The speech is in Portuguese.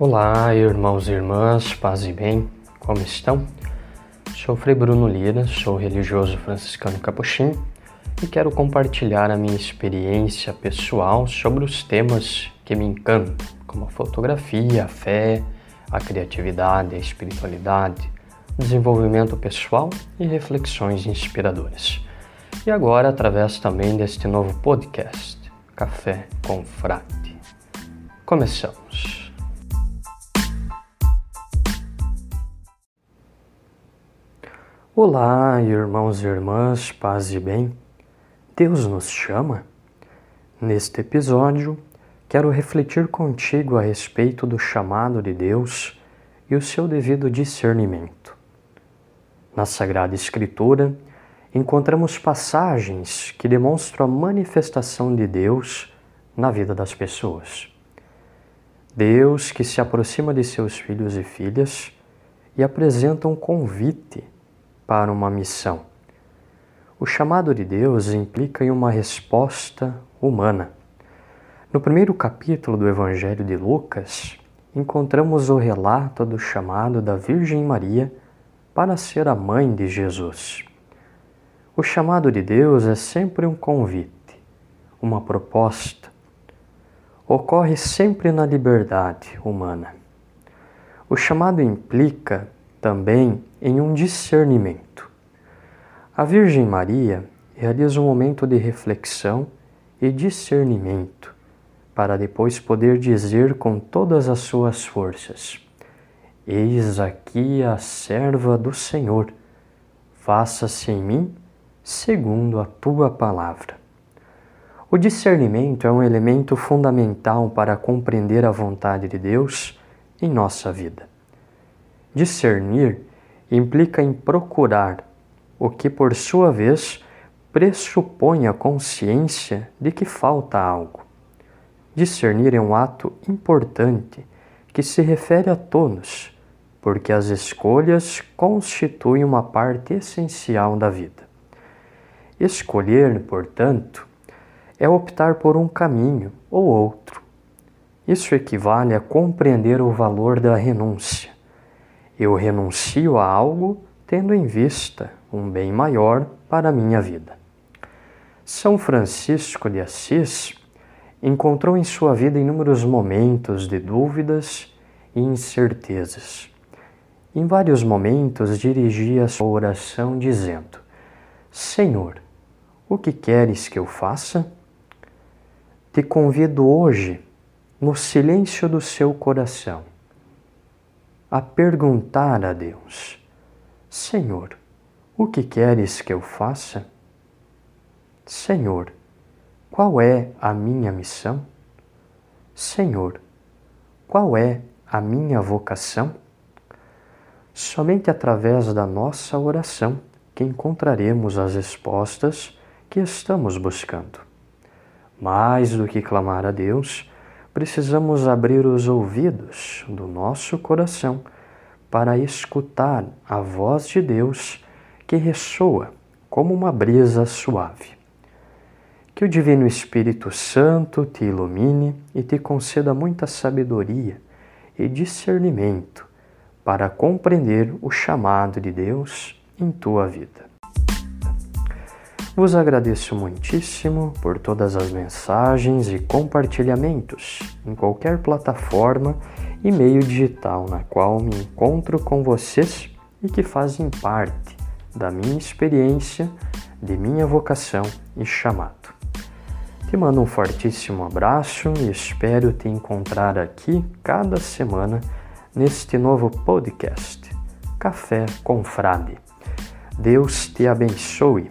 Olá, irmãos e irmãs, paz e bem, como estão? Sou Frei Bruno Lira, sou religioso franciscano capuchinho e quero compartilhar a minha experiência pessoal sobre os temas que me encantam, como a fotografia, a fé, a criatividade, a espiritualidade, desenvolvimento pessoal e reflexões inspiradoras. E agora, através também deste novo podcast, Café com Frade. Começamos. Olá, irmãos e irmãs, paz e bem. Deus nos chama? Neste episódio, quero refletir contigo a respeito do chamado de Deus e o seu devido discernimento. Na Sagrada Escritura, encontramos passagens que demonstram a manifestação de Deus na vida das pessoas. Deus que se aproxima de seus filhos e filhas e apresenta um convite para uma missão. O chamado de Deus implica em uma resposta humana. No primeiro capítulo do Evangelho de Lucas, encontramos o relato do chamado da Virgem Maria para ser a mãe de Jesus. O chamado de Deus é sempre um convite, uma proposta. Ocorre sempre na liberdade humana. O chamado implica também em um discernimento. A Virgem Maria realiza um momento de reflexão e discernimento para depois poder dizer com todas as suas forças: Eis aqui a serva do Senhor, faça-se em mim segundo a tua palavra. O discernimento é um elemento fundamental para compreender a vontade de Deus em nossa vida. Discernir implica em procurar, o que por sua vez pressupõe a consciência de que falta algo. Discernir é um ato importante que se refere a todos, porque as escolhas constituem uma parte essencial da vida. Escolher, portanto, é optar por um caminho ou outro. Isso equivale a compreender o valor da renúncia eu renuncio a algo tendo em vista um bem maior para a minha vida. São Francisco de Assis encontrou em sua vida inúmeros momentos de dúvidas e incertezas. Em vários momentos dirigia sua oração dizendo: Senhor, o que queres que eu faça? Te convido hoje, no silêncio do seu coração, a perguntar a Deus: Senhor, o que queres que eu faça? Senhor, qual é a minha missão? Senhor, qual é a minha vocação? Somente através da nossa oração que encontraremos as respostas que estamos buscando. Mais do que clamar a Deus, precisamos abrir os ouvidos do nosso coração para escutar a voz de Deus que ressoa como uma brisa suave. Que o Divino Espírito Santo te ilumine e te conceda muita sabedoria e discernimento para compreender o chamado de Deus em tua vida. Vos agradeço muitíssimo por todas as mensagens e compartilhamentos em qualquer plataforma e meio digital na qual me encontro com vocês e que fazem parte da minha experiência, de minha vocação e chamado. Te mando um fortíssimo abraço e espero te encontrar aqui cada semana neste novo podcast Café com Frade. Deus te abençoe